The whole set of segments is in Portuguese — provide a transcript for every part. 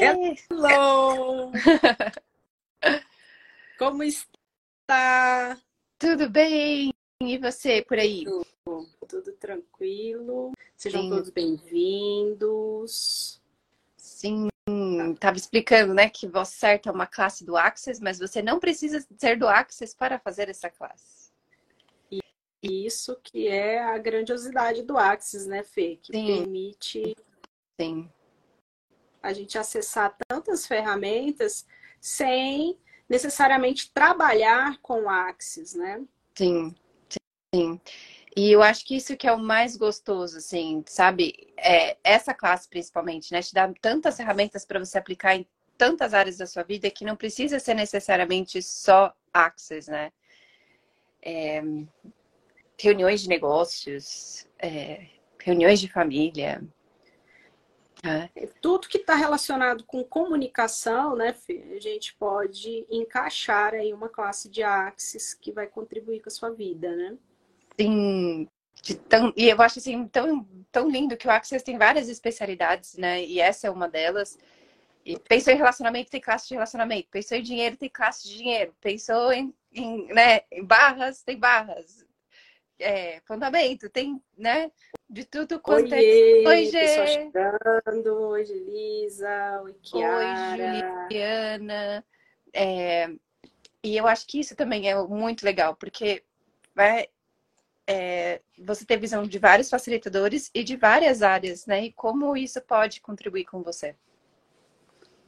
Hello! Como está? Tudo bem? E você por aí? Tudo, tudo tranquilo. Sejam Sim. todos bem-vindos. Sim, estava explicando, né, que Voz Certa é uma classe do Access, mas você não precisa ser do Access para fazer essa classe. Isso que é a grandiosidade do Access, né, Fê? Que Sim. permite Sim. A gente acessar tantas ferramentas sem necessariamente trabalhar com Axis, né? Sim, sim. E eu acho que isso que é o mais gostoso, assim, sabe? É, essa classe, principalmente, né? Te dá tantas ferramentas para você aplicar em tantas áreas da sua vida que não precisa ser necessariamente só Access, né? É, reuniões de negócios, é, reuniões de família. É. é tudo que está relacionado com comunicação, né, a gente pode encaixar aí uma classe de Axis que vai contribuir com a sua vida, né? Sim, tão, e eu acho assim tão, tão lindo que o Access tem várias especialidades, né? E essa é uma delas. E pensou em relacionamento, tem classe de relacionamento. Pensou em dinheiro, tem classe de dinheiro. Pensou em, em, né, em barras, tem barras. É, fundamento, tem, né? De tudo quanto Oiê, é. Oi, Gê. chegando. Oi, Lisa. Oi, Kiara. Oi, Juliana. É, e eu acho que isso também é muito legal, porque vai, é, você ter visão de vários facilitadores e de várias áreas, né? E como isso pode contribuir com você.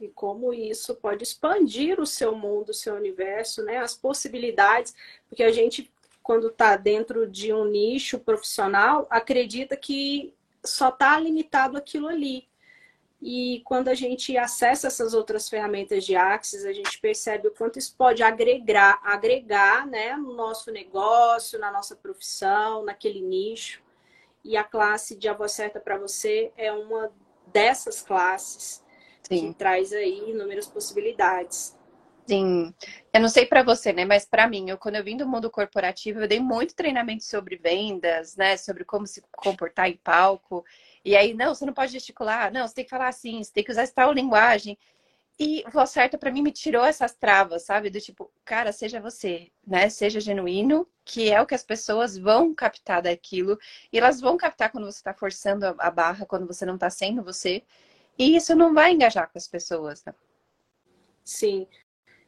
E como isso pode expandir o seu mundo, o seu universo, né? As possibilidades, porque a gente, quando está dentro de um nicho profissional, acredita que só está limitado aquilo ali. E quando a gente acessa essas outras ferramentas de Axis, a gente percebe o quanto isso pode agregar, agregar né, no nosso negócio, na nossa profissão, naquele nicho. E a classe de A Voz Certa para Você é uma dessas classes Sim. que traz aí inúmeras possibilidades. Sim, eu não sei para você, né? Mas para mim, eu, quando eu vim do mundo corporativo, eu dei muito treinamento sobre vendas, né? Sobre como se comportar em palco. E aí, não, você não pode gesticular, não, você tem que falar assim, você tem que usar tal linguagem. E o Voz Certa para mim me tirou essas travas, sabe? Do tipo, cara, seja você, né? Seja genuíno, que é o que as pessoas vão captar daquilo. E elas vão captar quando você está forçando a barra, quando você não está sendo você. E isso não vai engajar com as pessoas, né? Sim.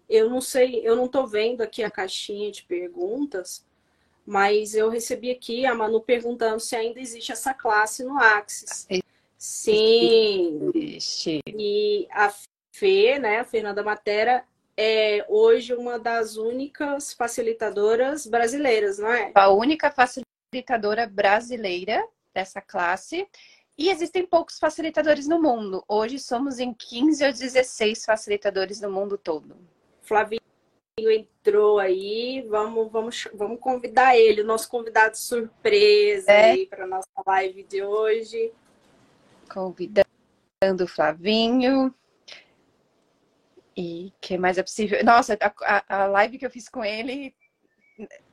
Eu não sei, eu não tô vendo aqui a caixinha de perguntas, mas eu recebi aqui a Manu perguntando se ainda existe essa classe no Axis. Sim. Existe. E a Fê, né, a Fernanda Matera, é hoje uma das únicas facilitadoras brasileiras, não é? A única facilitadora brasileira dessa classe. E existem poucos facilitadores no mundo. Hoje somos em 15 ou 16 facilitadores no mundo todo. Flavinho entrou aí, vamos, vamos, vamos convidar ele, o nosso convidado surpresa é. aí para nossa live de hoje. Convidando o Flavinho. E que mais é possível? Nossa, a, a live que eu fiz com ele,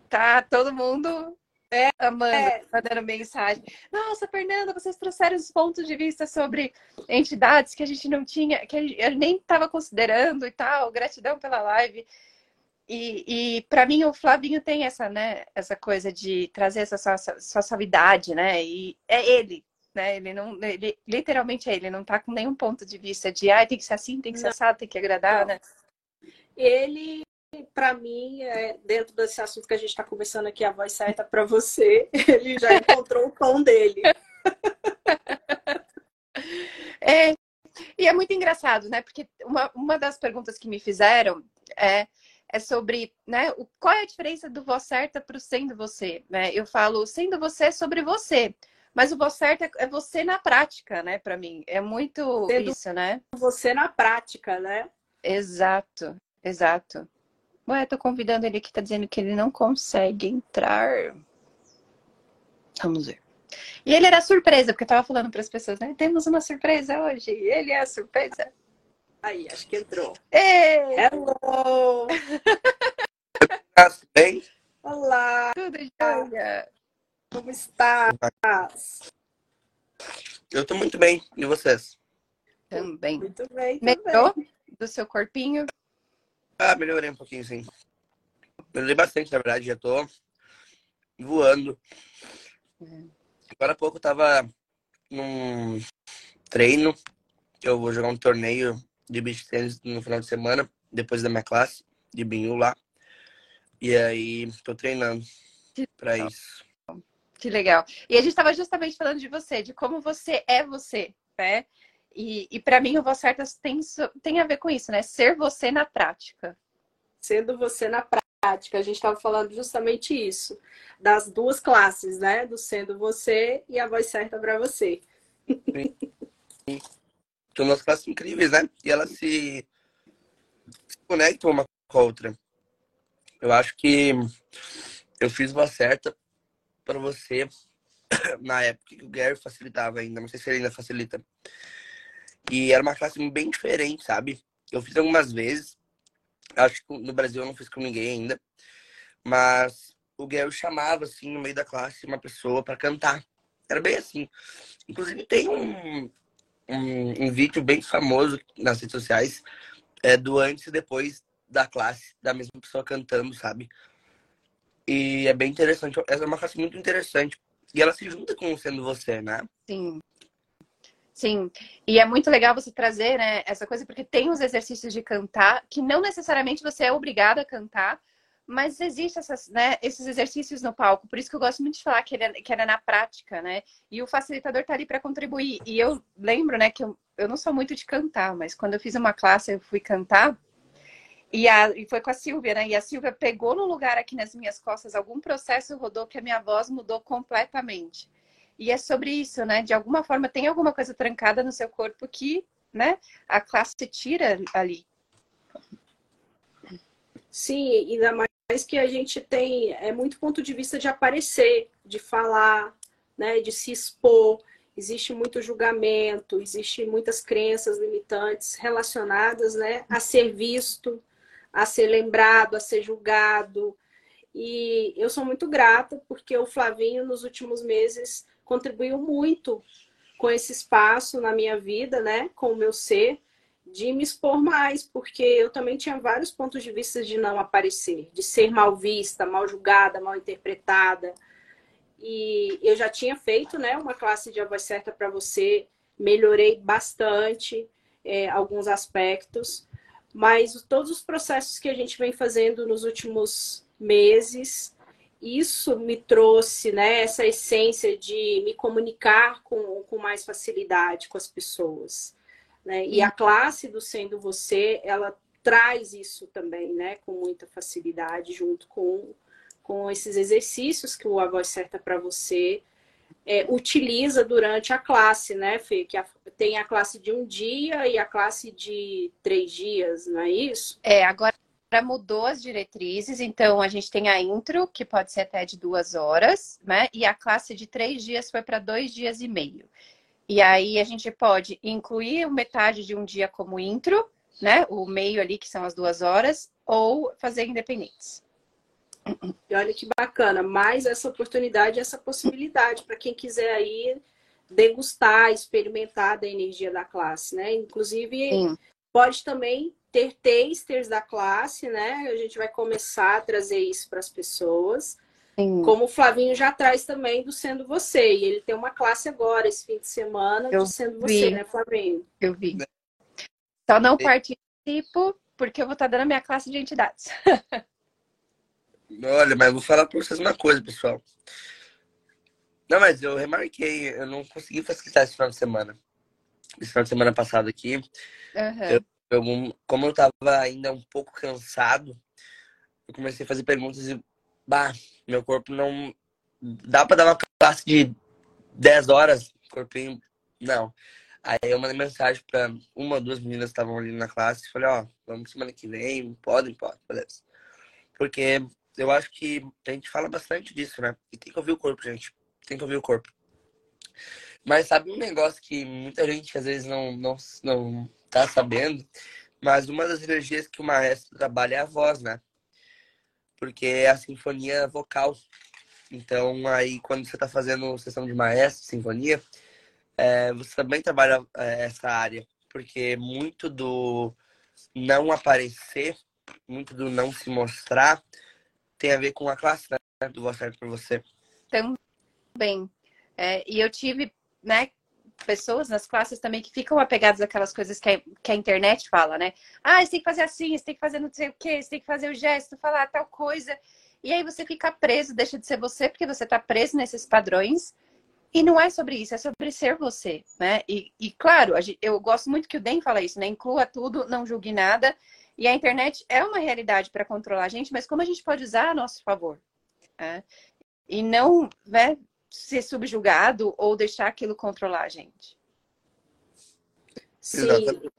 tá todo mundo é, amando, é. mandando mensagem. Nossa, Fernanda, vocês trouxeram os pontos de vista sobre entidades que a gente não tinha, que eu nem estava considerando e tal. Gratidão pela live. E, e para mim o Flavinho tem essa, né, essa coisa de trazer essa sua, sua suavidade, né? E é ele, né? Ele não, ele literalmente é ele, não tá com nenhum ponto de vista de, ah, tem que ser assim, tem que ser assado, tem que agradar, né? Ele, para mim, é, dentro desse assunto que a gente está conversando aqui, a voz certa para você, ele já encontrou o tom dele. É, e é muito engraçado, né? Porque uma, uma das perguntas que me fizeram é é sobre, né, o, qual é a diferença do voz certa para o sendo você, né? Eu falo, sendo você é sobre você, mas o voz certa é você na prática, né, para mim. É muito sendo isso, né? Você na prática, né? Exato, exato. Ué, tô convidando ele aqui, tá dizendo que ele não consegue entrar. Vamos ver. E ele era surpresa, porque eu tava falando para as pessoas, né? Temos uma surpresa hoje. Ele é a surpresa. Aí, acho que entrou. Ei! Hello! Tudo bem? Olá! Tudo jóia? Como estás? Eu tô muito bem. E vocês? Também. Muito bem. Melhorou do seu corpinho? Ah, melhorei um pouquinho, sim. Melhorei bastante, na verdade. Já tô voando. Uhum. Agora há pouco eu tava num treino. Eu vou jogar um torneio de beach tennis no final de semana, depois da minha classe de binho lá. E aí, tô treinando para isso. Que legal. E a gente estava justamente falando de você, de como você é você, né? E, e para mim, o Voz Certas tem, tem a ver com isso, né? Ser você na prática. Sendo você na prática. A gente estava falando justamente isso. Das duas classes, né? Do sendo você e a voz certa para você. Sim. São duas classes incríveis, né? E elas se, se conectam uma com a outra. Eu acho que eu fiz voz certa para você na época que o Gary facilitava ainda. Não sei se ele ainda facilita. E era uma classe bem diferente, sabe? Eu fiz algumas vezes. Acho que no Brasil eu não fiz com ninguém ainda. Mas o Gary chamava, assim, no meio da classe, uma pessoa para cantar. Era bem assim. Inclusive, tem um, um, um, vídeo bem famoso nas redes sociais é, do antes e depois da classe, da mesma pessoa cantando, sabe? E é bem interessante. Essa é uma classe muito interessante. E ela se junta com sendo você, né? Sim. Sim, e é muito legal você trazer né, essa coisa, porque tem os exercícios de cantar que não necessariamente você é obrigado a cantar, mas existe essas, né, esses exercícios no palco. Por isso que eu gosto muito de falar que, ele, é, que era na prática, né? E o facilitador tá ali para contribuir. E eu lembro, né, que eu, eu não sou muito de cantar, mas quando eu fiz uma classe, eu fui cantar. E, a, e foi com a Silvia, né? E a Silvia pegou no lugar aqui nas minhas costas algum processo rodou que a minha voz mudou completamente. E é sobre isso, né? De alguma forma tem alguma coisa trancada no seu corpo que, né, a classe tira ali. Sim, ainda mais que a gente tem é muito ponto de vista de aparecer, de falar, né, de se expor. Existe muito julgamento, existe muitas crenças limitantes relacionadas, né, a ser visto, a ser lembrado, a ser julgado. E eu sou muito grata porque o Flavinho nos últimos meses contribuiu muito com esse espaço na minha vida, né, com o meu ser, de me expor mais, porque eu também tinha vários pontos de vista de não aparecer, de ser mal vista, mal julgada, mal interpretada. E eu já tinha feito, né, uma classe de A Voz Certa para você, melhorei bastante é, alguns aspectos, mas todos os processos que a gente vem fazendo nos últimos meses isso me trouxe né, essa essência de me comunicar com, com mais facilidade com as pessoas. Né? E a classe do Sendo Você, ela traz isso também, né, com muita facilidade, junto com, com esses exercícios que o A Voz Certa para Você é, utiliza durante a classe, né, Fê? Que a, tem a classe de um dia e a classe de três dias, não é isso? É, agora mudou as diretrizes, então a gente tem a intro, que pode ser até de duas horas, né? E a classe de três dias foi para dois dias e meio. E aí a gente pode incluir metade de um dia como intro, né? O meio ali, que são as duas horas, ou fazer independentes. E olha que bacana, mais essa oportunidade, essa possibilidade para quem quiser aí degustar, experimentar da energia da classe, né? Inclusive, Sim. pode também ter tasters da classe, né? A gente vai começar a trazer isso para as pessoas. Sim. Como o Flavinho já traz também do Sendo Você. E ele tem uma classe agora, esse fim de semana, Eu do Sendo vi. Você, né, Flavinho? Eu vi. Só não participo porque eu vou estar dando a minha classe de entidades. Olha, mas eu vou falar para vocês uma coisa, pessoal. Não, mas eu remarquei, eu não consegui facilitar esse final de semana. Esse final de semana passado aqui. Uhum. Eu eu, como eu tava ainda um pouco cansado, eu comecei a fazer perguntas e, bah, meu corpo não. Dá pra dar uma classe de 10 horas, corpinho. Não. Aí eu mandei mensagem pra uma ou duas meninas que estavam ali na classe e falei, ó, vamos semana que vem, podem, podem, beleza. Porque eu acho que a gente fala bastante disso, né? E tem que ouvir o corpo, gente. Tem que ouvir o corpo. Mas sabe um negócio que muita gente às vezes não, não, não tá sabendo, mas uma das energias que o maestro trabalha é a voz, né? Porque é a sinfonia vocal. Então, aí, quando você está fazendo sessão de maestro, sinfonia, é, você também trabalha é, essa área. porque muito do não aparecer, muito do não se mostrar, tem a ver com a classe né, do Boa Certo por Você. Também. É, e eu tive, né, pessoas nas classes também que ficam apegadas àquelas coisas que a, que a internet fala, né? Ah, você tem que fazer assim, você tem que fazer não sei o quê, você tem que fazer o gesto, falar tal coisa. E aí você fica preso, deixa de ser você, porque você está preso nesses padrões. E não é sobre isso, é sobre ser você, né? E, e claro, eu gosto muito que o Den fala isso, né? Inclua tudo, não julgue nada. E a internet é uma realidade para controlar a gente, mas como a gente pode usar a nosso favor? Né? E não né, ser subjugado ou deixar aquilo controlar a gente. Sim. Exatamente.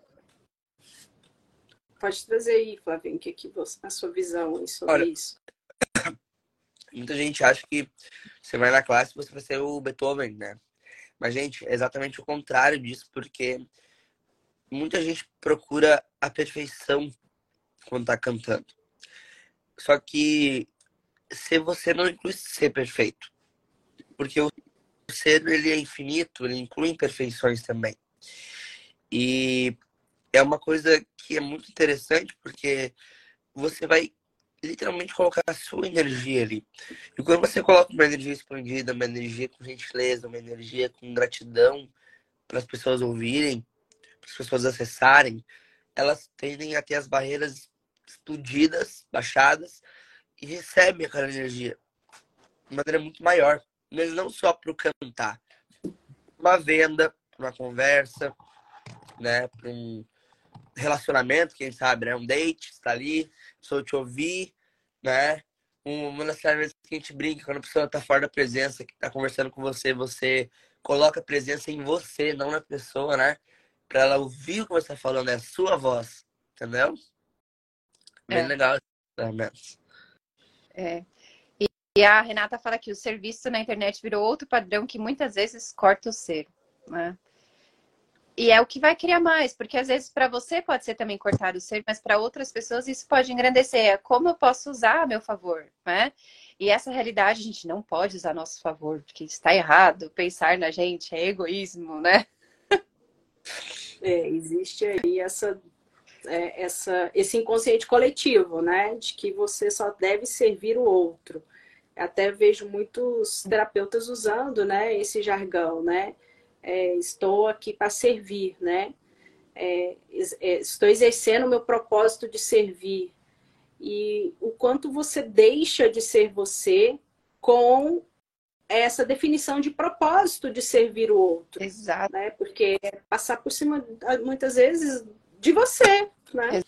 Pode trazer aí, Flavinho, que, que você, a sua visão sobre Olha, isso. Muita gente acha que você vai na classe e você vai ser o Beethoven, né? Mas, gente, é exatamente o contrário disso, porque muita gente procura a perfeição quando tá cantando. Só que se você não inclui ser perfeito, porque o ser ele é infinito, ele inclui imperfeições também. E é uma coisa que é muito interessante porque você vai literalmente colocar a sua energia ali. E quando você coloca uma energia expandida, uma energia com gentileza, uma energia com gratidão para as pessoas ouvirem, para as pessoas acessarem, elas tendem a ter as barreiras explodidas, baixadas e recebem aquela energia de maneira muito maior mas não só para o cantar. Uma venda, uma conversa, né? Para um relacionamento, quem sabe, né? Um date, está ali, sou te ouvir, né? Uma das vezes que a gente brinca, quando a pessoa está fora da presença, que está conversando com você, você coloca a presença em você, não na pessoa, né? Para ela ouvir o que você está falando, é a sua voz, entendeu? Bem é. legal esses É. E a Renata fala que o serviço na internet virou outro padrão que muitas vezes corta o ser. Né? E é o que vai criar mais, porque às vezes para você pode ser também cortar o ser, mas para outras pessoas isso pode engrandecer. É como eu posso usar a meu favor, né? E essa realidade a gente não pode usar a nosso favor, porque está errado. Pensar na gente é egoísmo, né? É, existe aí essa, é, essa, esse inconsciente coletivo, né? De que você só deve servir o outro até vejo muitos terapeutas usando, né, esse jargão, né? É, estou aqui para servir, né? É, é, estou exercendo o meu propósito de servir. E o quanto você deixa de ser você com essa definição de propósito de servir o outro. Exato. Né? Porque é passar por cima, muitas vezes, de você, né?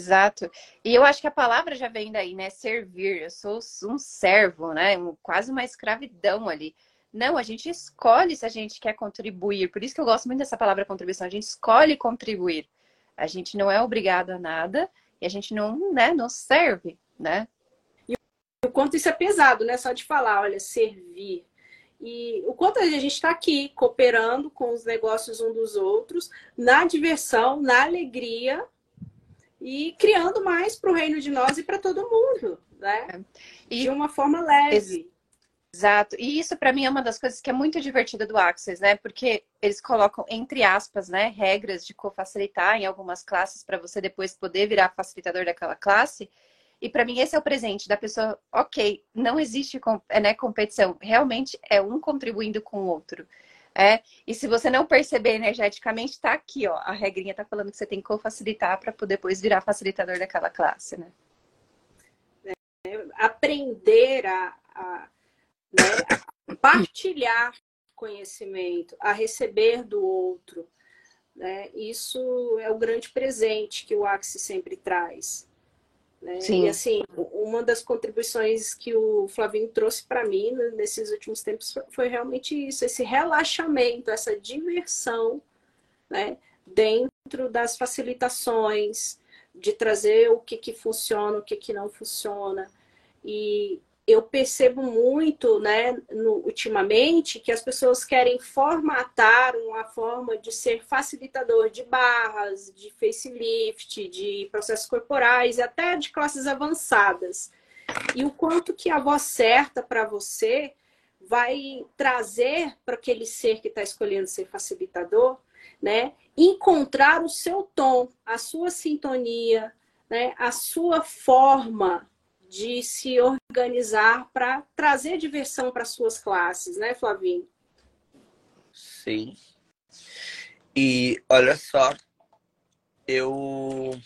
Exato. E eu acho que a palavra já vem daí, né? Servir. Eu sou um servo, né? Um, quase uma escravidão ali. Não, a gente escolhe se a gente quer contribuir. Por isso que eu gosto muito dessa palavra contribuição. A gente escolhe contribuir. A gente não é obrigado a nada e a gente não, né, não serve, né? E o quanto isso é pesado, né? Só de falar, olha, servir. E o quanto a gente está aqui cooperando com os negócios um dos outros, na diversão, na alegria, e criando mais para o reino de nós e para todo mundo, né? É. E... De uma forma leve. Exato. E isso para mim é uma das coisas que é muito divertida do Access, né? Porque eles colocam entre aspas, né, regras de co-facilitar em algumas classes para você depois poder virar facilitador daquela classe. E para mim esse é o presente da pessoa, OK, não existe né, competição, realmente é um contribuindo com o outro. É, e se você não perceber energeticamente, está aqui, ó. A regrinha está falando que você tem que co-facilitar para poder depois virar facilitador daquela classe, né? É, aprender a, a, né, a, partilhar conhecimento, a receber do outro. Né? Isso é o grande presente que o Axis sempre traz. Né? Sim. E assim, uma das contribuições que o Flavinho trouxe para mim nesses últimos tempos foi realmente isso, esse relaxamento, essa diversão, né? dentro das facilitações, de trazer o que, que funciona, o que, que não funciona. E, eu percebo muito, né, no, ultimamente, que as pessoas querem formatar uma forma de ser facilitador de barras, de facelift, de processos corporais, até de classes avançadas. E o quanto que a voz certa para você vai trazer para aquele ser que está escolhendo ser facilitador né? Encontrar o seu tom, a sua sintonia, né? A sua forma de se organizar para trazer diversão para suas classes, né, Flavinho? Sim. E olha só, eu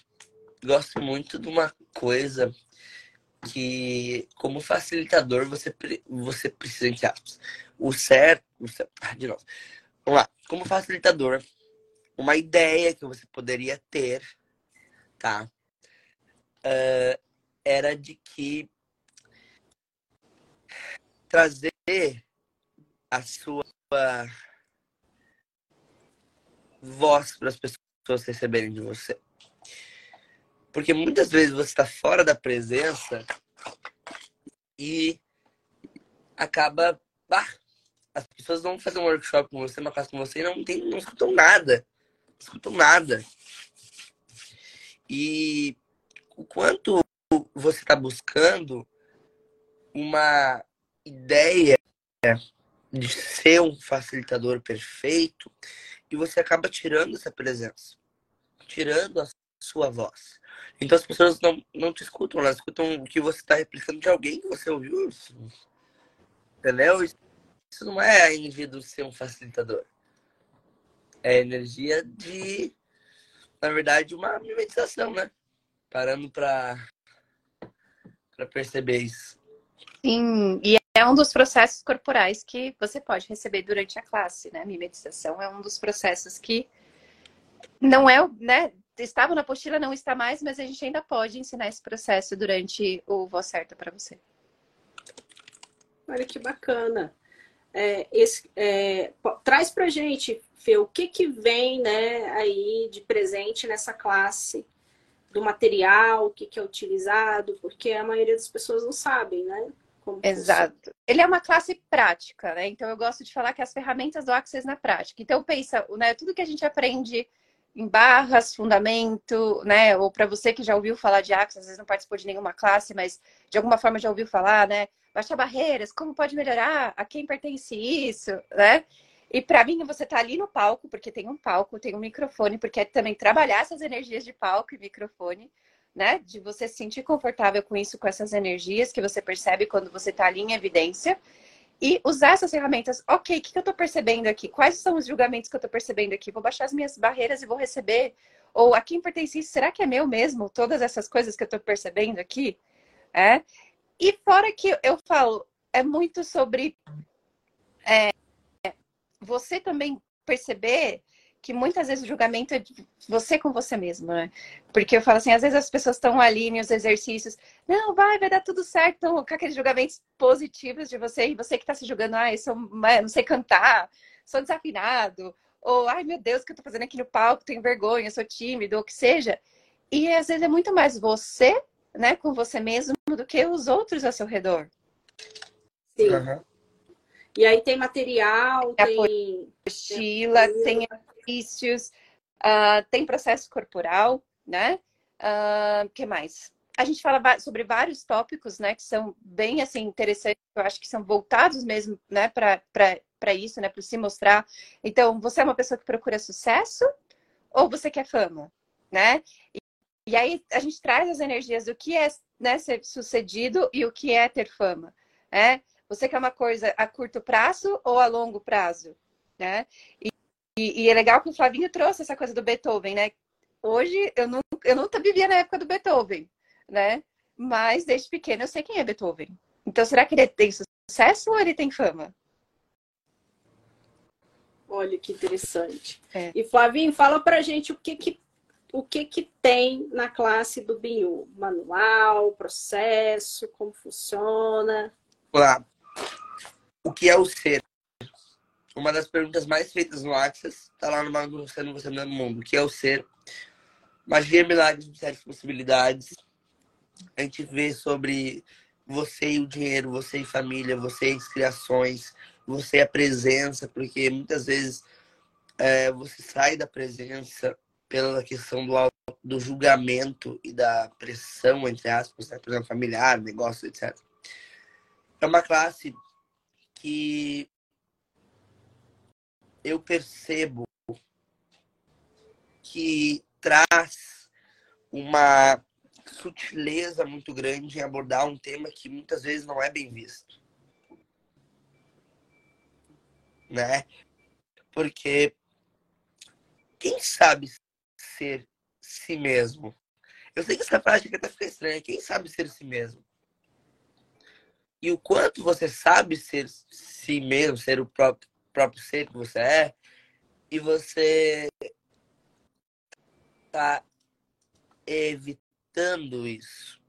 gosto muito de uma coisa que, como facilitador, você, você precisa, aspas, o certo, o certo. Ah, de novo. Vamos lá. Como facilitador, uma ideia que você poderia ter, tá? Era de que trazer a sua voz para as pessoas receberem de você. Porque muitas vezes você está fora da presença e acaba. Bah, as pessoas vão fazer um workshop com você, uma classe com você e não, tem, não escutam nada. Não escutam nada. E o quanto você está buscando uma ideia de ser um facilitador perfeito e você acaba tirando essa presença, tirando a sua voz. Então as pessoas não, não te escutam, elas escutam o que você está replicando de alguém que você ouviu. Entendeu? Isso não é a energia do ser um facilitador. É a energia de, na verdade, uma meditação, né? Parando para perceber isso. Sim, e é um dos processos corporais que você pode receber durante a classe, né? Mimetização é um dos processos que não é, né? Estava na apostila, não está mais, mas a gente ainda pode ensinar esse processo durante o Voz Certa para você. Olha que bacana. É, esse, é, traz para gente, Fê, o que que vem, né, aí de presente nessa classe do material, o que que é utilizado, porque a maioria das pessoas não sabem, né? Exato. Funciona. Ele é uma classe prática, né? Então eu gosto de falar que as ferramentas do Access na prática. Então pensa, né, tudo que a gente aprende em barras, fundamento, né? Ou para você que já ouviu falar de Access, às vezes não participou de nenhuma classe, mas de alguma forma já ouviu falar, né? Baixar barreiras, como pode melhorar, a quem pertence isso, né? E para mim, você tá ali no palco, porque tem um palco, tem um microfone, porque é também trabalhar essas energias de palco e microfone né? De você se sentir confortável com isso, com essas energias que você percebe quando você está ali em evidência. E usar essas ferramentas. Ok, o que, que eu estou percebendo aqui? Quais são os julgamentos que eu estou percebendo aqui? Vou baixar as minhas barreiras e vou receber. Ou a quem pertence isso? Será que é meu mesmo? Todas essas coisas que eu estou percebendo aqui? É? E fora que eu falo, é muito sobre você também perceber que muitas vezes o julgamento é de você com você mesmo, né? Porque eu falo assim, às vezes as pessoas estão ali nos exercícios, não, vai, vai dar tudo certo, então, com aqueles julgamentos positivos de você, e você que está se julgando, ah, eu sou, não sei cantar, sou desafinado, ou, ai meu Deus, o que eu tô fazendo aqui no palco, tenho vergonha, sou tímido, ou o que seja. E às vezes é muito mais você, né, com você mesmo, do que os outros ao seu redor. Sim. Uhum. E aí tem material, tem, tem apostila, tem exercícios, uh, tem processo corporal, né? O uh, que mais? A gente fala sobre vários tópicos, né, que são bem assim interessantes, eu acho que são voltados mesmo, né, para isso, né, para se mostrar. Então, você é uma pessoa que procura sucesso ou você quer fama, né? E, e aí a gente traz as energias do que é né, ser sucedido e o que é ter fama, né? Você quer uma coisa a curto prazo ou a longo prazo, né? E, e, e, é legal que o Flavinho trouxe essa coisa do Beethoven, né? Hoje eu não, eu nunca vivia na época do Beethoven, né? Mas desde pequeno eu sei quem é Beethoven. Então será que ele tem sucesso ou ele tem fama? Olha que interessante. É. E Flavinho, fala pra gente o que que o que que tem na classe do Binho? Manual, processo, como funciona? Olá. O que é o ser? uma das perguntas mais feitas no Access está lá no Mago Sendo Você no Mundo, que é o ser. Magia, milagres, mistérios, possibilidades. A gente vê sobre você e o dinheiro, você e família, você e as criações, você e a presença, porque muitas vezes é, você sai da presença pela questão do, do julgamento e da pressão, entre aspas, né? por exemplo, familiar, negócio, etc. É uma classe que eu percebo que traz uma sutileza muito grande em abordar um tema que muitas vezes não é bem visto. Né? Porque quem sabe ser si mesmo? Eu sei que essa frase até fica estranha. Quem sabe ser si mesmo? E o quanto você sabe ser si mesmo, ser o próprio, próprio ser que você é, e você tá evitando isso.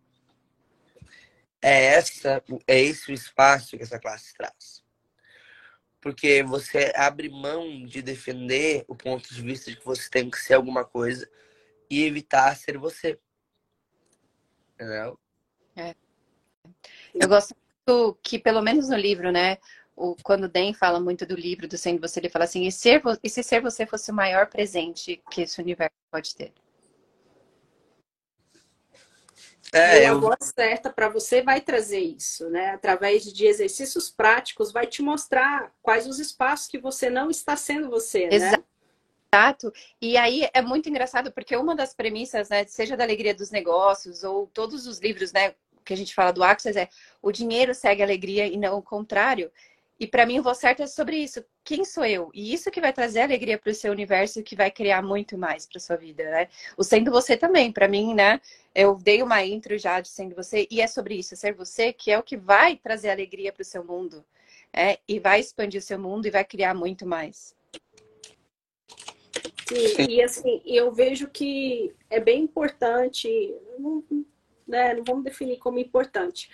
É essa, é esse o espaço que essa classe traz. Porque você abre mão de defender o ponto de vista de que você tem que ser alguma coisa e evitar ser você. Entendeu? É. Eu gosto que, pelo menos no livro, né? O, quando o Dan fala muito do livro, do Sendo Você, ele fala assim: e, ser, e se ser você fosse o maior presente que esse universo pode ter? É, a voz certa para você vai trazer isso, né? Através de exercícios práticos, vai te mostrar quais os espaços que você não está sendo você, né? Exato. E aí é muito engraçado porque uma das premissas, né, seja da alegria dos negócios ou todos os livros, né, que a gente fala do Access é o dinheiro segue a alegria e não o contrário. E para mim o voz certo é sobre isso. Quem sou eu? E isso que vai trazer alegria para o seu universo e que vai criar muito mais para sua vida, né? O sendo você também, para mim, né? Eu dei uma intro já de sendo você e é sobre isso, ser você, que é o que vai trazer alegria para o seu mundo, é, e vai expandir o seu mundo e vai criar muito mais. E assim, eu vejo que é bem importante, né, não vamos definir como importante,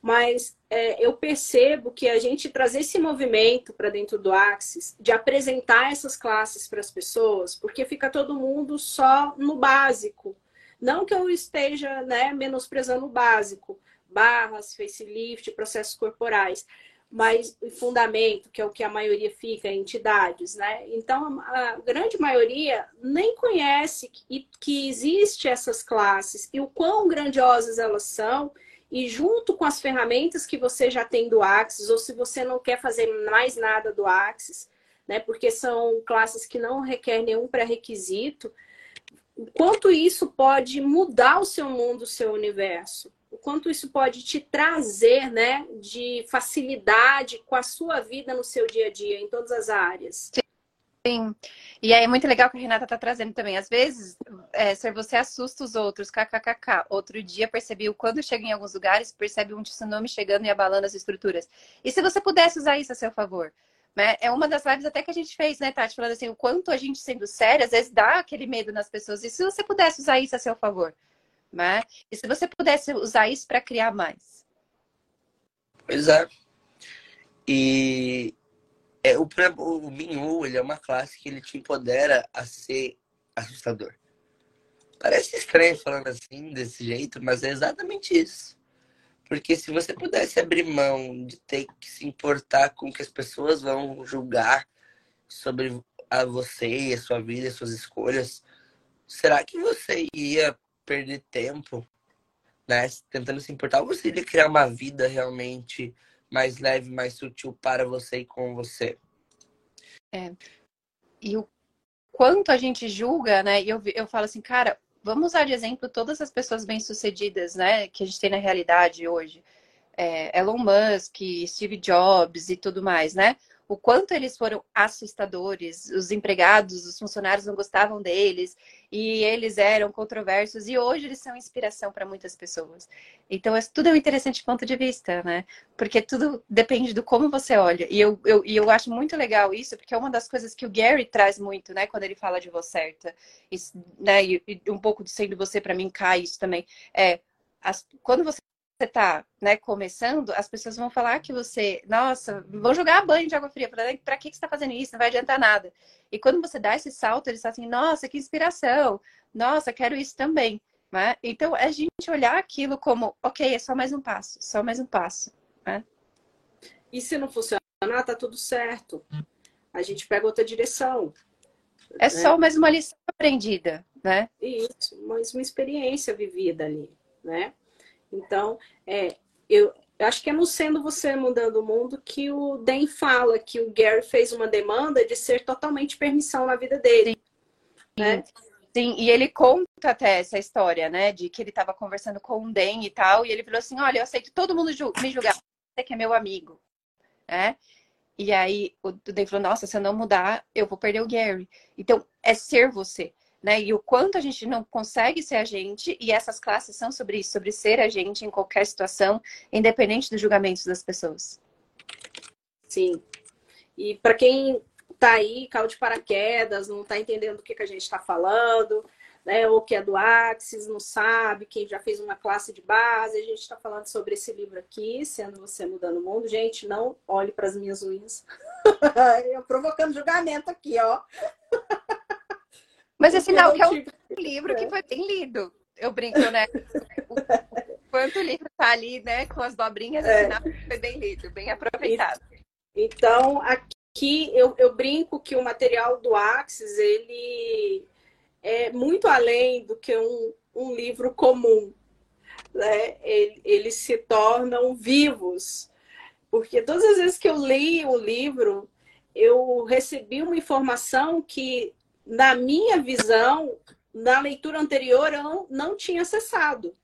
mas é, eu percebo que a gente trazer esse movimento para dentro do Axis, de apresentar essas classes para as pessoas, porque fica todo mundo só no básico. Não que eu esteja né, menosprezando o básico, barras, facelift, processos corporais, mas fundamento, que é o que a maioria fica, entidades, né? Então, a grande maioria nem conhece que, que existe essas classes e o quão grandiosas elas são. E junto com as ferramentas que você já tem do Axis, ou se você não quer fazer mais nada do Axis, né, porque são classes que não requerem nenhum pré-requisito, quanto isso pode mudar o seu mundo, o seu universo, o quanto isso pode te trazer, né, de facilidade com a sua vida no seu dia a dia, em todas as áreas. Sim. E aí é muito legal que a Renata tá trazendo também. Às vezes, é, você assusta os outros, kkkk. Outro dia percebi, quando chega em alguns lugares, percebe um tsunami chegando e abalando as estruturas. E se você pudesse usar isso a seu favor? Né? É uma das lives até que a gente fez, né, Tati? Falando assim, o quanto a gente sendo séria, às vezes dá aquele medo nas pessoas. E se você pudesse usar isso a seu favor? Né? E se você pudesse usar isso para criar mais? Pois é. E é, o, o Minhu, ele é uma classe que ele te empodera a ser assustador. Parece estranho falando assim, desse jeito, mas é exatamente isso. Porque se você pudesse abrir mão de ter que se importar com o que as pessoas vão julgar sobre a você e a sua vida, as suas escolhas, será que você ia perder tempo, né, tentando se importar? Ou você iria criar uma vida realmente mais leve, mais sutil para você e com você. É. E o quanto a gente julga, né? E eu, eu falo assim, cara, vamos usar de exemplo todas as pessoas bem-sucedidas, né? Que a gente tem na realidade hoje. É, Elon Musk, Steve Jobs e tudo mais, né? O quanto eles foram assustadores, os empregados, os funcionários não gostavam deles e eles eram controversos e hoje eles são inspiração para muitas pessoas. Então, é, tudo é um interessante ponto de vista, né? Porque tudo depende do como você olha. E eu, eu, e eu acho muito legal isso, porque é uma das coisas que o Gary traz muito, né? Quando ele fala de voz certa. Isso, né? E, e um pouco de sendo você, para mim, cai isso também. É, as, quando você você está né, começando, as pessoas vão falar que você, nossa, vão jogar banho de água fria. Para que você está fazendo isso? Não vai adiantar nada. E quando você dá esse salto, eles falam assim, nossa, que inspiração. Nossa, quero isso também. Né? Então, é a gente olhar aquilo como, ok, é só mais um passo, só mais um passo. Né? E se não funcionar, tá tudo certo. A gente pega outra direção. É né? só mais uma lição aprendida, né? Isso, mais uma experiência vivida ali, né? Então, é, eu, eu acho que é no Sendo Você Mudando o Mundo que o Dan fala que o Gary fez uma demanda de ser totalmente permissão na vida dele. Né? Sim, e ele conta até essa história, né? De que ele estava conversando com o Den e tal, e ele falou assim: olha, eu aceito todo mundo me julgar, você que é meu amigo. Né? E aí o Den falou: nossa, se eu não mudar, eu vou perder o Gary. Então, é ser você. Né? E o quanto a gente não consegue ser a gente, e essas classes são sobre isso, sobre ser a gente em qualquer situação, independente dos julgamentos das pessoas. Sim. E para quem está aí, caiu de paraquedas, não está entendendo o que, que a gente está falando, né? ou que é do Axis, não sabe, quem já fez uma classe de base, a gente está falando sobre esse livro aqui, Sendo Você Mudando o Mundo. Gente, não olhe para as minhas unhas. Eu provocando julgamento aqui, ó. Mas é sinal que é um livro que foi bem lido. Eu brinco, né? Quanto o livro tá ali, né, com as dobrinhas, é sinal que foi bem lido, bem aproveitado. Então, aqui eu, eu brinco que o material do Axis, ele é muito além do que um, um livro comum. Né? Ele, eles se tornam vivos. Porque todas as vezes que eu li o livro, eu recebi uma informação que na minha visão, na leitura anterior, eu não, não tinha acessado.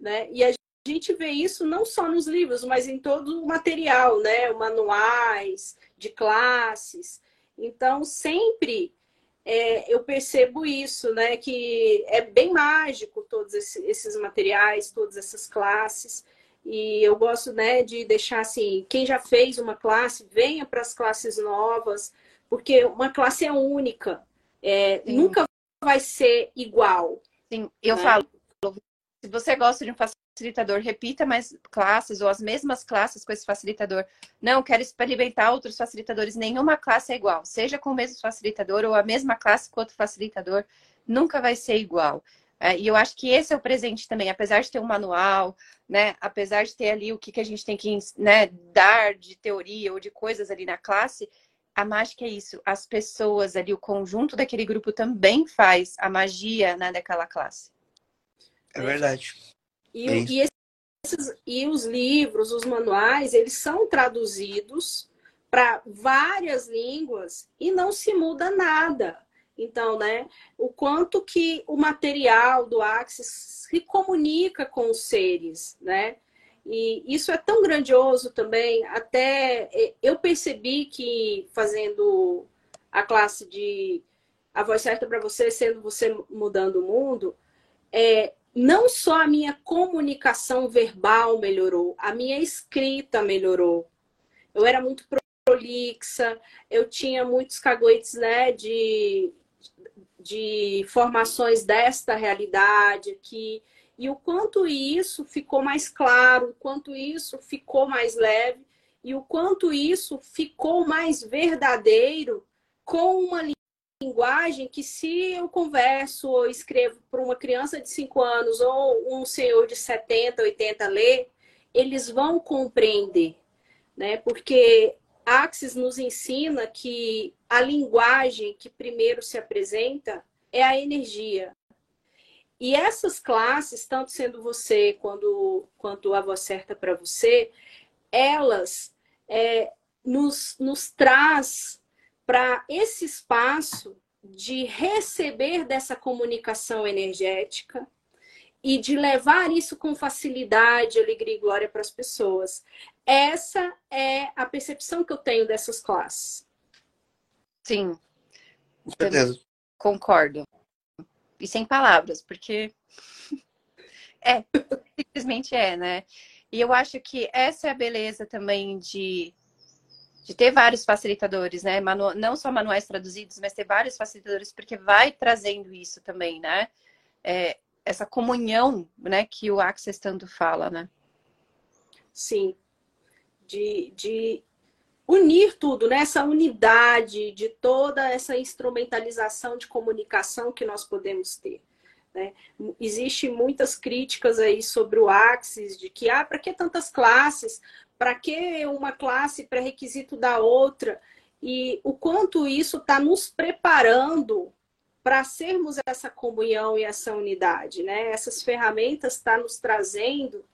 Né? E a gente vê isso não só nos livros, mas em todo o material, né? manuais de classes. Então, sempre é, eu percebo isso, né? Que é bem mágico todos esses materiais, todas essas classes. E eu gosto né, de deixar assim, quem já fez uma classe, venha para as classes novas, porque uma classe é única. É, nunca vai ser igual. Sim, eu né? falo, se você gosta de um facilitador, repita mais classes ou as mesmas classes com esse facilitador. Não, quero experimentar outros facilitadores. Nenhuma classe é igual. Seja com o mesmo facilitador ou a mesma classe com outro facilitador, nunca vai ser igual. É, e eu acho que esse é o presente também, apesar de ter um manual, né? Apesar de ter ali o que, que a gente tem que né, dar de teoria ou de coisas ali na classe, a mágica é isso. As pessoas ali, o conjunto daquele grupo também faz a magia né, daquela classe. É verdade. E, é e, esses, e os livros, os manuais, eles são traduzidos para várias línguas e não se muda nada. Então, né, o quanto que o material do Axis se comunica com os seres, né? E isso é tão grandioso também, até é, eu percebi que fazendo a classe de A Voz Certa para Você, sendo você mudando o mundo, é, não só a minha comunicação verbal melhorou, a minha escrita melhorou. Eu era muito prolixa, eu tinha muitos caguetes né, de, de formações desta realidade aqui e o quanto isso ficou mais claro, o quanto isso ficou mais leve e o quanto isso ficou mais verdadeiro com uma linguagem que se eu converso ou escrevo para uma criança de 5 anos ou um senhor de 70, 80 ler, eles vão compreender, né? Porque Axis nos ensina que a linguagem que primeiro se apresenta é a energia. E essas classes, tanto sendo você quando, quanto a voz certa para você, elas é, nos, nos traz para esse espaço de receber dessa comunicação energética e de levar isso com facilidade, alegria e glória para as pessoas. Essa é a percepção que eu tenho dessas classes. Sim. Concordo e sem palavras, porque é, simplesmente é, né? E eu acho que essa é a beleza também de, de ter vários facilitadores, né? Manu, não só manuais traduzidos, mas ter vários facilitadores, porque vai trazendo isso também, né? É, essa comunhão, né, que o Access tanto fala, né? Sim. De, de unir tudo, né? essa unidade de toda essa instrumentalização de comunicação que nós podemos ter. Né? Existem muitas críticas aí sobre o Axis, de que, ah, para que tantas classes? Para que uma classe pré-requisito da outra? E o quanto isso está nos preparando para sermos essa comunhão e essa unidade, né? Essas ferramentas estão tá nos trazendo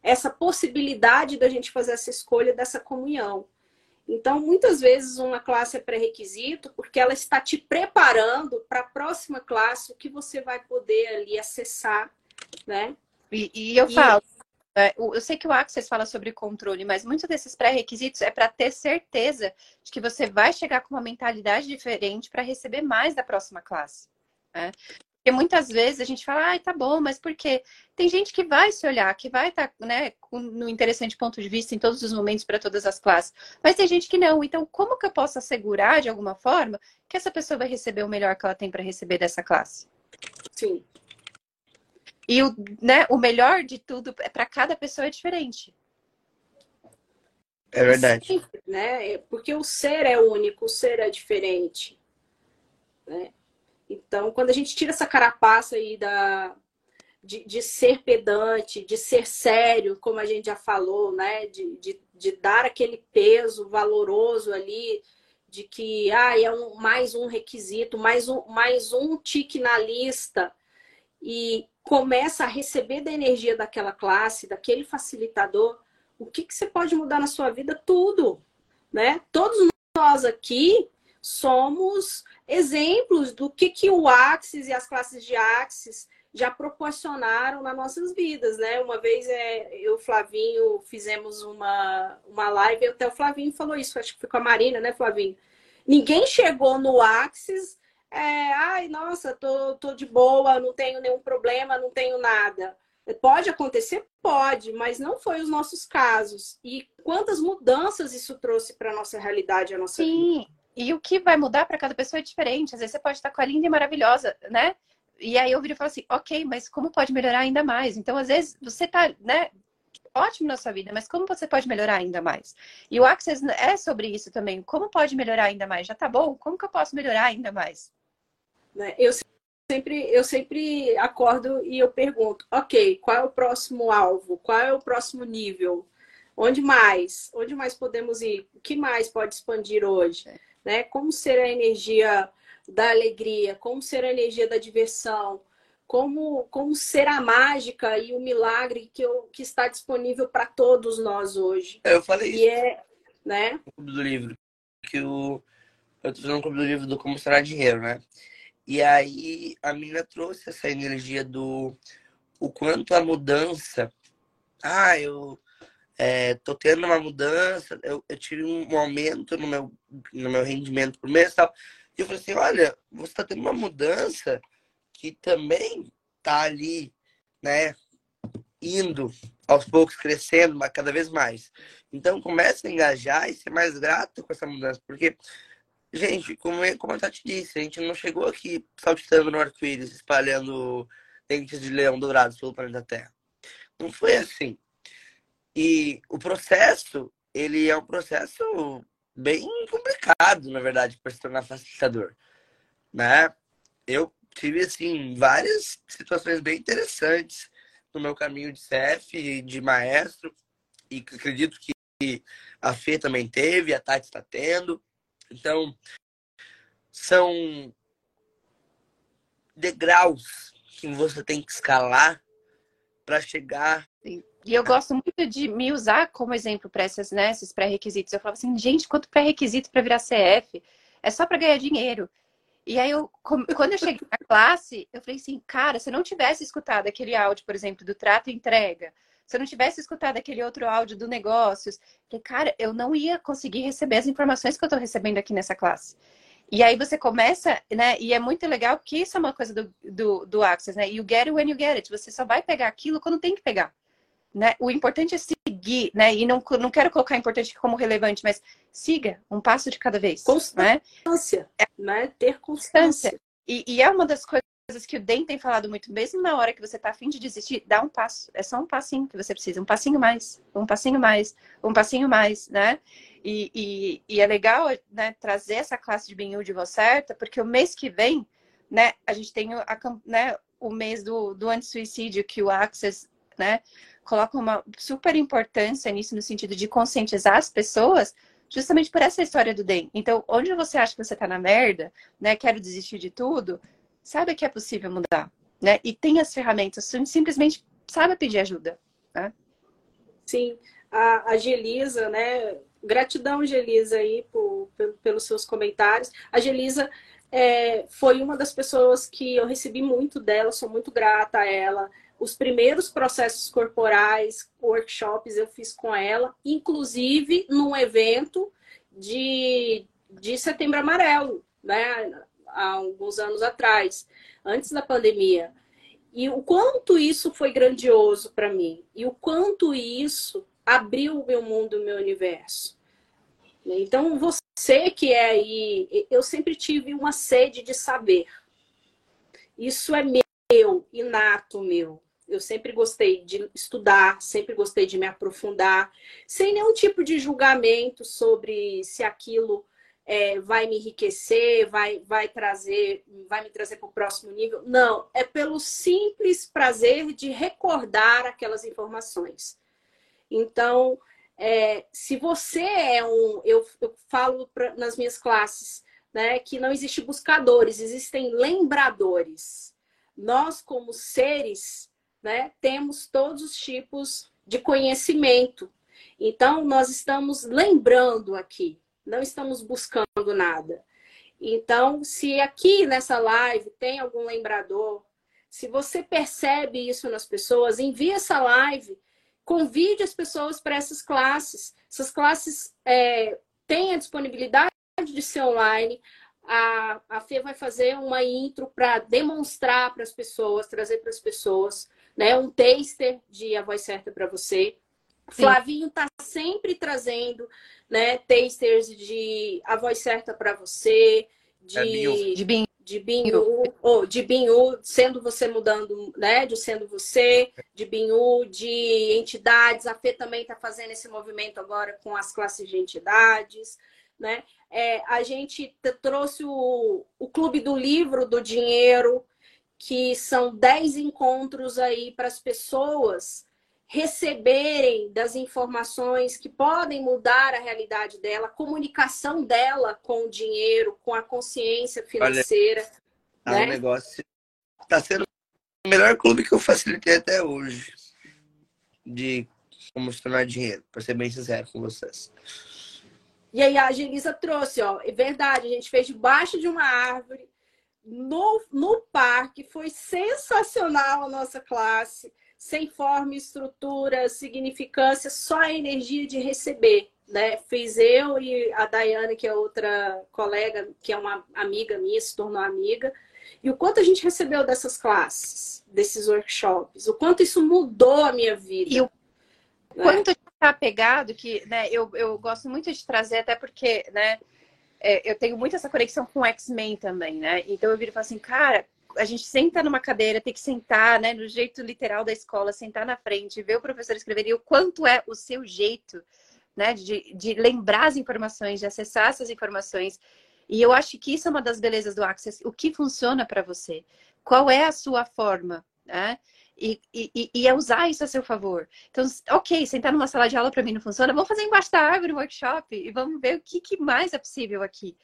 essa possibilidade da gente fazer essa escolha dessa comunhão. Então, muitas vezes uma classe é pré-requisito porque ela está te preparando para a próxima classe, o que você vai poder ali acessar, né? E, e eu e... falo, é, eu sei que o Access fala sobre controle, mas muitos desses pré-requisitos é para ter certeza de que você vai chegar com uma mentalidade diferente para receber mais da próxima classe. Né? Porque muitas vezes a gente fala, ai, tá bom, mas por quê? Tem gente que vai se olhar, que vai estar tá, né, no interessante ponto de vista em todos os momentos para todas as classes. Mas tem gente que não. Então, como que eu posso assegurar, de alguma forma, que essa pessoa vai receber o melhor que ela tem para receber dessa classe? Sim. E o, né, o melhor de tudo é para cada pessoa é diferente. É verdade. Sim, né? Porque o ser é único, o ser é diferente. Né? Então, quando a gente tira essa carapaça aí da, de, de, ser pedante, de ser sério, como a gente já falou, né? De, de, de dar aquele peso valoroso ali, de que ah, é um, mais um requisito, mais um, mais um tique na lista, e começa a receber da energia daquela classe, daquele facilitador, o que, que você pode mudar na sua vida? Tudo. Né? Todos nós aqui somos exemplos do que, que o Axis e as classes de Axis já proporcionaram nas nossas vidas, né? Uma vez é, eu e o Flavinho fizemos uma, uma live até o Flavinho falou isso, acho que foi com a Marina, né, Flavinho? Ninguém chegou no Axis, é, ai, nossa, tô, tô de boa, não tenho nenhum problema, não tenho nada. Pode acontecer? Pode, mas não foi os nossos casos. E quantas mudanças isso trouxe para a nossa realidade, a nossa Sim. vida? E o que vai mudar para cada pessoa é diferente. Às vezes você pode estar com a linda e maravilhosa, né? E aí eu viro e falo assim, ok, mas como pode melhorar ainda mais? Então, às vezes, você tá, né, ótimo na sua vida, mas como você pode melhorar ainda mais? E o Access é sobre isso também. Como pode melhorar ainda mais? Já tá bom? Como que eu posso melhorar ainda mais? Né, eu sempre, eu sempre acordo e eu pergunto, ok, qual é o próximo alvo? Qual é o próximo nível? Onde mais? Onde mais podemos ir? O que mais pode expandir hoje? Né? Como ser a energia da alegria, como ser a energia da diversão, como, como ser a mágica e o milagre que, eu, que está disponível para todos nós hoje. É, eu falei e isso. É, né? No clube do livro, que o, eu estou fazendo um clube do livro do Como Será Dinheiro, né? E aí a menina trouxe essa energia do o quanto a mudança. Ah, eu é, tô tendo uma mudança, eu, eu tive um aumento no meu, no meu rendimento por mês e tal. E eu falei assim, olha, você está tendo uma mudança que também tá ali, né, indo aos poucos, crescendo mas cada vez mais. Então comece a engajar e ser mais grato com essa mudança, porque, gente, como, como a Tati disse, a gente não chegou aqui saltitando no arco-íris, espalhando dentes de leão dourados pelo planeta Terra. Não foi assim. E o processo, ele é um processo bem complicado, na verdade, para se tornar facilitador, né? Eu tive, assim, várias situações bem interessantes no meu caminho de CF, de maestro, e acredito que a Fê também teve, a Tati está tendo. Então, são degraus que você tem que escalar para chegar. E eu gosto muito de me usar como exemplo para esses, né, esses pré-requisitos. Eu falava assim, gente, quanto pré-requisito para virar CF? É só para ganhar dinheiro. E aí, eu, quando eu cheguei na classe, eu falei assim, cara, se eu não tivesse escutado aquele áudio, por exemplo, do trato e entrega, se eu não tivesse escutado aquele outro áudio do negócios, falei, cara, eu não ia conseguir receber as informações que eu estou recebendo aqui nessa classe. E aí você começa, né? E é muito legal porque isso é uma coisa do, do, do Access, né? You get it when you get it. Você só vai pegar aquilo quando tem que pegar. Né? O importante é seguir, né? E não, não quero colocar importante como relevante, mas siga um passo de cada vez. Né? Constância, né? né? Ter constância. E, e, é uma das coisas que o Den tem falado muito, mesmo na hora que você está afim de desistir, dá um passo. É só um passinho que você precisa, um passinho mais, um passinho mais, um passinho mais, né? E, e, e é legal né, trazer essa classe de Binhu de voz certa, porque o mês que vem, né, a gente tem a, né, o mês do, do anti-suicídio que o Access, né, coloca uma super importância nisso no sentido de conscientizar as pessoas justamente por essa história do DEM. Então, onde você acha que você tá na merda, né, quero desistir de tudo, sabe que é possível mudar, né? E tem as ferramentas, simplesmente sabe pedir ajuda, né? Sim, a, a Gelisa, né, Gratidão, Gelisa, aí, por, pelos seus comentários. A Gelisa é, foi uma das pessoas que eu recebi muito dela, sou muito grata a ela. Os primeiros processos corporais, workshops, eu fiz com ela, inclusive num evento de, de Setembro Amarelo, né? Há alguns anos atrás, antes da pandemia. E o quanto isso foi grandioso para mim, e o quanto isso abriu o meu mundo, o meu universo. Então, você que é aí, eu sempre tive uma sede de saber. Isso é meu, inato meu. Eu sempre gostei de estudar, sempre gostei de me aprofundar, sem nenhum tipo de julgamento sobre se aquilo é, vai me enriquecer, vai, vai trazer, vai me trazer para o próximo nível. Não, é pelo simples prazer de recordar aquelas informações. Então, é, se você é um, eu, eu falo pra, nas minhas classes, né, que não existe buscadores, existem lembradores. Nós, como seres, né, temos todos os tipos de conhecimento. Então, nós estamos lembrando aqui, não estamos buscando nada. Então, se aqui nessa live tem algum lembrador, se você percebe isso nas pessoas, envie essa live, convide as pessoas para essas classes. Essas classes é, têm a disponibilidade de ser online a, a Fê vai fazer uma intro para demonstrar para as pessoas, trazer para as pessoas, né? Um taster de A Voz Certa para você. Sim. Flavinho está sempre trazendo, né? Tasters de A Voz Certa para você, de, é de binho, de binho, ou de binho, sendo você mudando, né? De sendo você, de binho, de entidades. A Fê também está fazendo esse movimento agora com as classes de entidades, né? É, a gente trouxe o, o Clube do Livro do Dinheiro, que são 10 encontros aí para as pessoas receberem das informações que podem mudar a realidade dela, a comunicação dela com o dinheiro, com a consciência financeira. Olha, né? É um negócio. Está sendo o melhor clube que eu facilitei até hoje de como se tornar dinheiro, para ser bem sincero com vocês. E aí a Angelisa trouxe, ó, é verdade, a gente fez debaixo de uma árvore, no, no parque, foi sensacional a nossa classe, sem forma, estrutura, significância, só a energia de receber, né? Fiz eu e a Dayane, que é outra colega, que é uma amiga minha, se tornou amiga, e o quanto a gente recebeu dessas classes, desses workshops, o quanto isso mudou a minha vida. E o né? quanto tá apegado que, né, eu, eu gosto muito de trazer, até porque, né, é, eu tenho muito essa conexão com X-Men também, né? Então eu viro e falo assim, cara, a gente senta numa cadeira, tem que sentar, né, no jeito literal da escola, sentar na frente, ver o professor escrever e o quanto é o seu jeito, né, de, de lembrar as informações, de acessar essas informações. E eu acho que isso é uma das belezas do Access. O que funciona para você? Qual é a sua forma? Né? E, e, e, é usar isso a seu favor. Então, ok, sentar numa sala de aula para mim não funciona, vamos fazer embaixo da árvore um workshop e vamos ver o que, que mais é possível aqui.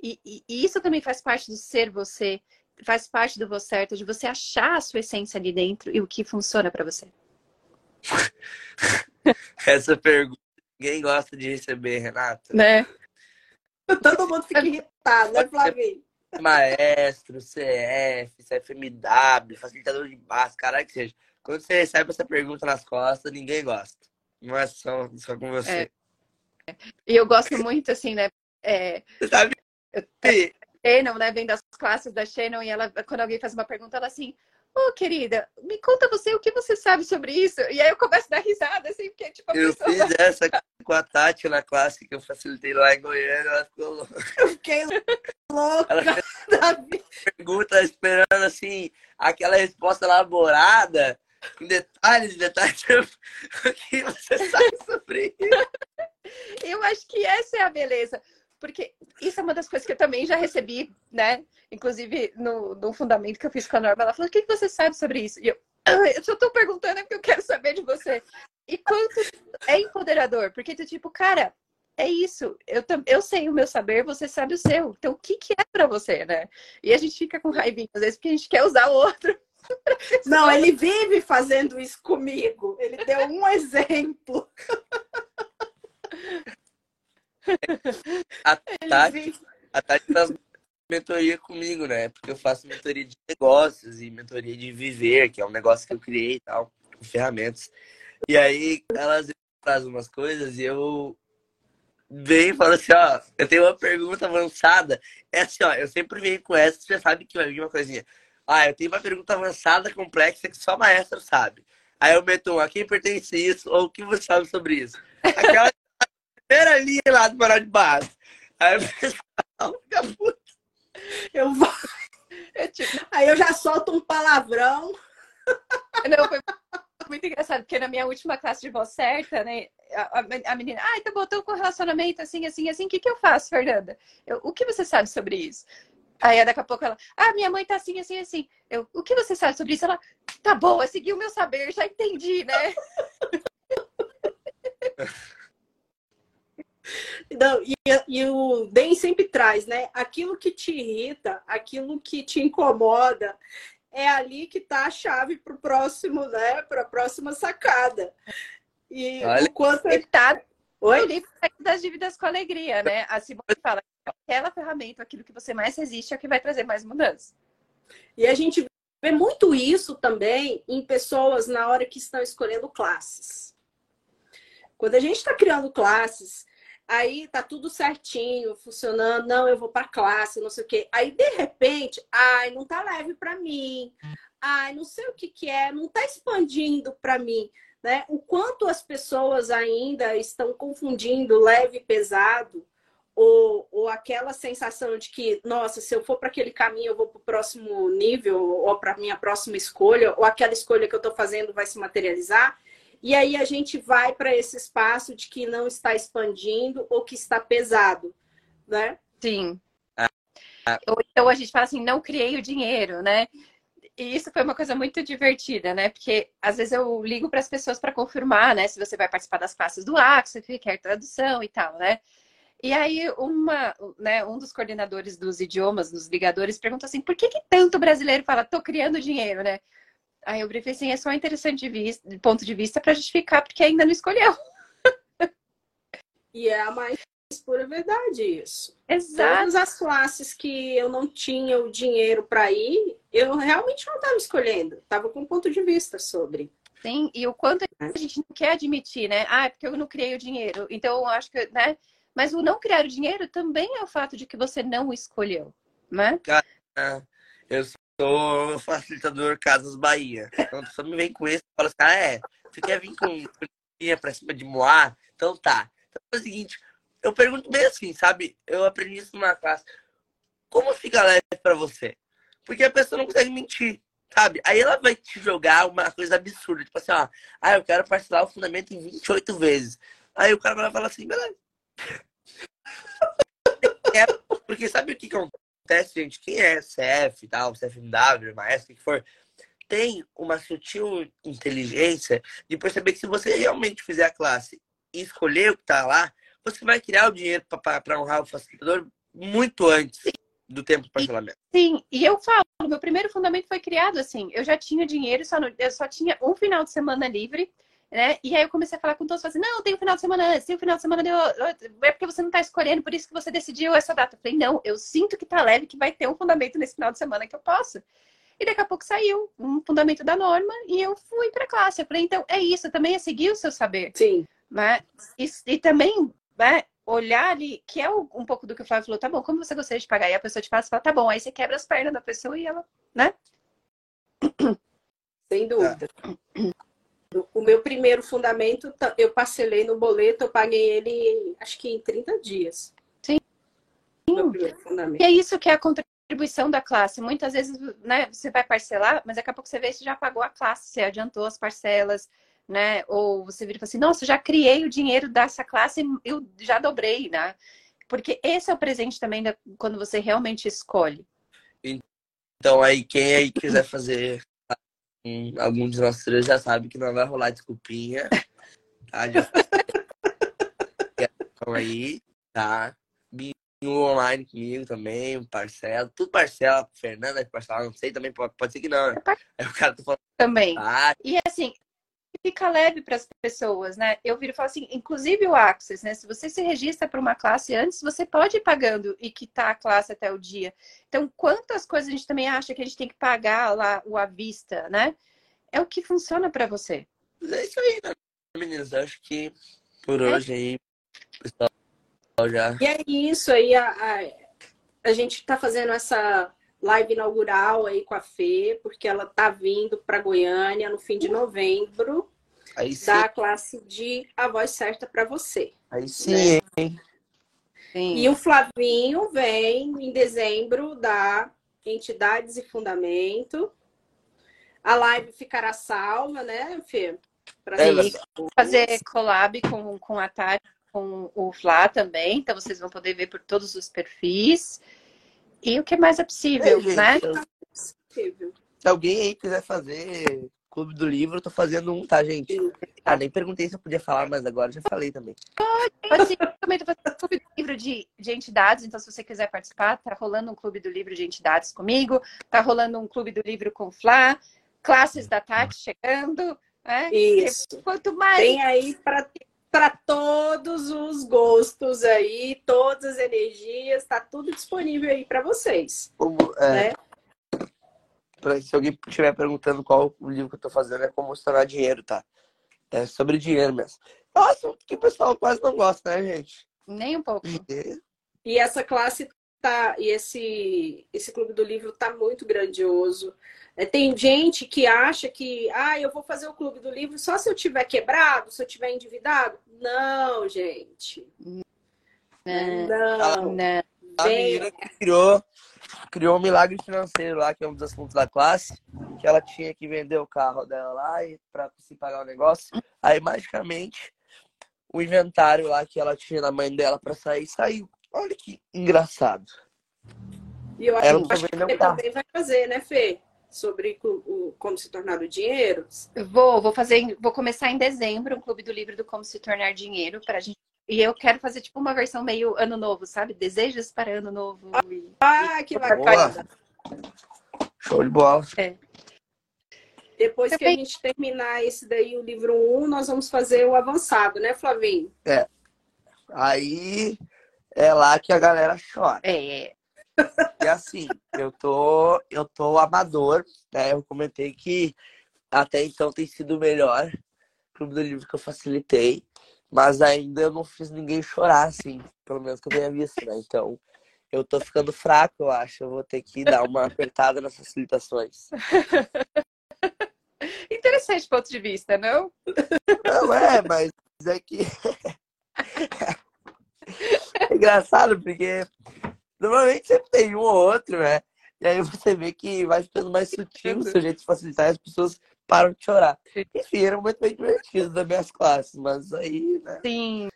E, e, e, isso também faz parte do ser você, faz parte do você certo, de você achar a sua essência ali dentro e o que funciona para você. Essa pergunta ninguém gosta de receber, Renata. Né? Todo mundo fica irritado, né, Flavinho? Maestro, CF, CFMW, facilitador de base, caralho que seja. Quando você recebe essa pergunta nas costas, ninguém gosta. Não é só, só com você. É. E eu gosto muito, assim, né? É... Você sabe? Eu, Shannon, né? Vem das classes da Shannon e ela, quando alguém faz uma pergunta, ela assim, Ô, oh, querida, me conta você o que você sabe sobre isso. E aí eu começo a dar risada, assim, porque, tipo, a Eu pessoa... fiz essa com a Tati na classe que eu facilitei lá em Goiânia, ela ficou louca. Eu fiquei louca. Ela fez pergunta esperando, assim, aquela resposta elaborada, com detalhes, detalhes. o que você sabe sobre isso? Eu acho que essa é a beleza. Porque isso é uma das coisas que eu também já recebi, né? Inclusive, no, no fundamento que eu fiz com a Norma, ela falou: o que, você sabe sobre isso? E eu, ah, eu só tô perguntando é porque eu quero saber de você. E quanto é empoderador? Porque tu, tipo, cara, é isso. Eu, eu sei o meu saber, você sabe o seu. Então, o que, que é para você, né? E a gente fica com raivinha, às vezes, porque a gente quer usar o outro. Não, ele vive fazendo isso comigo. Ele deu um exemplo. A Tati, a Tati faz mentoria comigo, né? Porque eu faço mentoria de negócios e mentoria de viver, que é um negócio que eu criei e tal, com ferramentas. E aí elas fazem umas coisas e eu venho e falo assim, ó, eu tenho uma pergunta avançada. É assim, ó, eu sempre venho com essa, você já sabe que vai vir uma coisinha. Ah, eu tenho uma pergunta avançada, complexa, que só a maestra sabe. Aí eu meto um, a quem pertence isso? Ou o que você sabe sobre isso? Aquela primeira linha lá do Moral de Base. Aí o pessoal fica puto. Eu vou... É tipo... Aí eu já solto um palavrão. Não, foi muito engraçado, porque na minha última classe de voz certa, né, a, menina, ah, então botou com relacionamento assim, assim, assim, o que, que eu faço, Fernanda? Eu, o que você sabe sobre isso? Aí daqui a pouco ela, ah, minha mãe tá assim, assim, assim. Eu, o que você sabe sobre isso? Ela, tá bom, segui o meu saber, já entendi, né? Não, e, e, o DEM sempre traz, né? Aquilo que te irrita, aquilo que te incomoda, é ali que tá a chave para o próximo, né? Para a próxima sacada. E Olha, o quanto ele tá Oi? o livro das dívidas com alegria, né? A Simone fala aquela ferramenta, aquilo que você mais resiste, é o que vai trazer mais mudança. E a gente vê muito isso também em pessoas na hora que estão escolhendo classes. Quando a gente está criando classes, aí tá tudo certinho, funcionando, não, eu vou para classe, não sei o quê. Aí de repente, ai, não tá leve para mim. Ai, não sei o que que é, não tá expandindo para mim, né? O quanto as pessoas ainda estão confundindo leve e pesado ou, ou aquela sensação de que, nossa, se eu for para aquele caminho, eu vou para o próximo nível, ou para a minha próxima escolha, ou aquela escolha que eu estou fazendo vai se materializar. E aí a gente vai para esse espaço de que não está expandindo ou que está pesado, né? Sim. Ou então a gente fala assim, não criei o dinheiro, né? E isso foi uma coisa muito divertida, né? Porque às vezes eu ligo para as pessoas para confirmar, né? Se você vai participar das classes do Axo, se quer tradução e tal, né? E aí, uma, né, um dos coordenadores dos idiomas, dos ligadores, perguntou assim: por que, que tanto brasileiro fala, tô criando dinheiro, né? Aí eu briefei assim: é só interessante de, vista, de ponto de vista para justificar, porque ainda não escolheu. e é a mais pura verdade isso. Exato. Todas as classes que eu não tinha o dinheiro para ir, eu realmente não estava escolhendo, estava com ponto de vista sobre. Sim, e o quanto a gente não quer admitir, né? Ah, é porque eu não criei o dinheiro. Então, eu acho que, né? Mas o não criar o dinheiro também é o fato de que você não escolheu, né? Cara, eu sou facilitador Casas Bahia. Então, a pessoa me vem com isso e fala assim, ah, é, você quer vir com dinheiro pra cima de Moá? Então tá. Então é o seguinte, eu pergunto bem assim, sabe? Eu aprendi isso numa classe. Como fica leve pra você? Porque a pessoa não consegue mentir, sabe? Aí ela vai te jogar uma coisa absurda, tipo assim, ó, ah, eu quero parcelar o fundamento em 28 vezes. Aí o cara vai falar assim, beleza. É, porque sabe o que acontece, gente? Quem é CF, tal, CFMW, maestro, o que for, tem uma sutil inteligência de perceber que se você realmente fizer a classe e escolher o que tá lá, você vai criar o dinheiro para honrar o facilitador muito antes do tempo de parcelamento. Sim, e eu falo, meu primeiro fundamento foi criado assim, eu já tinha dinheiro, só eu só tinha um final de semana livre né? E aí eu comecei a falar com todos, assim, não, tem o um final de semana antes, tem o um final de semana, deu... é porque você não está escolhendo, por isso que você decidiu essa data. Eu falei, não, eu sinto que tá leve, que vai ter um fundamento nesse final de semana que eu posso. E daqui a pouco saiu um fundamento da norma e eu fui para classe. Eu falei, então é isso, também é seguir o seu saber. Sim. Né? E, e também né, olhar ali, que é um pouco do que o Flávio falou, tá bom, como você gostaria de pagar? E a pessoa te fala, fala, tá bom, aí você quebra as pernas da pessoa e ela, né? Sem dúvida. O meu primeiro fundamento, eu parcelei no boleto, eu paguei ele acho que em 30 dias. Sim. E é isso que é a contribuição da classe. Muitas vezes, né, você vai parcelar, mas daqui a pouco você vê você já pagou a classe, você adiantou as parcelas, né? Ou você vira e fala assim, nossa, já criei o dinheiro dessa classe, eu já dobrei, né? Porque esse é o presente também da, quando você realmente escolhe. Então aí, quem aí quiser fazer algum de nós três já sabe que não vai rolar desculpinha. Tá? Já... então aí, tá? Online comigo também, parcela. Tudo parcela, Fernanda parcela, não sei também, pode, pode ser que não. Né? Aí o cara tá falando. Também. Ah, e assim, fica leve para as pessoas, né? Eu viro e falo assim, inclusive o Access, né? Se você se registra para uma classe antes, você pode ir pagando e quitar a classe até o dia. Então, quantas coisas a gente também acha que a gente tem que pagar lá o à vista, né? É o que funciona para você. É isso aí, né, meninas? Acho que por é. hoje aí, pessoal já. E é isso aí, a, a, a gente está fazendo essa live inaugural aí com a Fê, porque ela tá vindo para Goiânia no fim de novembro. Aí sim. Da classe de A Voz Certa para você. Aí sim, né? sim. E o Flavinho vem em dezembro da Entidades e Fundamento. A live ficará salva, né, Fê? Pra é, fazer collab com, com a Tati, com o Flá também. Então vocês vão poder ver por todos os perfis. E o que mais é possível, é, né? Se alguém aí quiser fazer Clube do Livro, eu tô fazendo um, tá, gente? Ah, nem perguntei se eu podia falar, mas agora já falei também. Pode, sim. Eu também tô fazendo um Clube do Livro de, de entidades, então se você quiser participar, tá rolando um Clube do Livro de entidades comigo, tá rolando um Clube do Livro com o Flá, classes da Tati chegando, né? Isso. Quanto mais... Tem aí para para todos os gostos aí, todas as energias, está tudo disponível aí para vocês. Como, é, né? pra, se alguém estiver perguntando qual o livro que eu estou fazendo, é como se tornar dinheiro, tá? É sobre dinheiro mesmo. Nossa, que o pessoal quase não gosta, né, gente? Nem um pouco. E, e essa classe tá, e esse, esse clube do livro tá muito grandioso. É, tem gente que acha que, ah, eu vou fazer o clube do livro só se eu tiver quebrado, se eu tiver endividado. Não, gente. Não. não. não. A menina que criou, criou um milagre financeiro lá, que é um dos assuntos da classe, que ela tinha que vender o carro dela lá para conseguir pagar o negócio. Aí, magicamente, o inventário lá que ela tinha na mãe dela para sair, saiu. Olha que engraçado. E eu acho, acho que ele também vai fazer, né, Fê? sobre o, como se tornar o dinheiro? Vou, vou fazer, vou começar em dezembro o Clube do Livro do Como Se Tornar Dinheiro para gente. E eu quero fazer tipo uma versão meio ano novo, sabe? Desejos para ano novo. Ah, e... que bacana! Show de bola. É. Depois que a gente terminar esse daí, o livro 1, nós vamos fazer o avançado, né, Flavinho? É. Aí é lá que a galera chora. É. E assim, eu tô, eu tô amador, né? Eu comentei que até então tem sido o melhor clube do livro que eu facilitei, mas ainda eu não fiz ninguém chorar, assim, pelo menos que eu tenha visto, né? Então, eu tô ficando fraco, eu acho. Eu vou ter que dar uma apertada nas facilitações. Interessante ponto de vista, não? Não é, mas é que. engraçado, porque Normalmente sempre tem um ou outro, né? E aí você vê que vai ficando mais sutil o seu jeito de facilitar e as pessoas param de chorar. Enfim, era muito bem divertido das minhas classes, mas aí, né? Sim.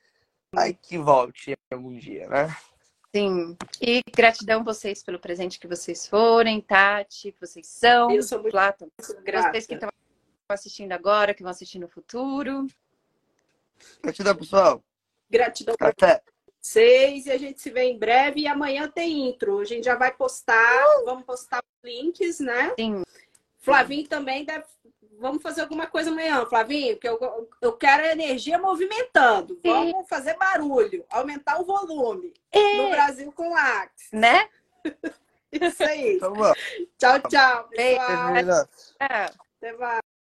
Ai, que volte algum dia, né? Sim. E gratidão vocês pelo presente que vocês forem, Tati, que vocês são. Eu sou muito. Vocês que estão assistindo agora, que vão assistir no futuro. Gratidão, pessoal. Gratidão. Até seis e a gente se vê em breve. E amanhã tem intro. A gente já vai postar, vamos postar links, né? Sim. Flavinho também deve. Vamos fazer alguma coisa amanhã, Flavinho, porque eu, eu quero a energia movimentando. Vamos fazer barulho, aumentar o volume é. no Brasil com Axe. Né? Isso aí. Então, tchau, tchau. Pessoal. Beijo, Até mais.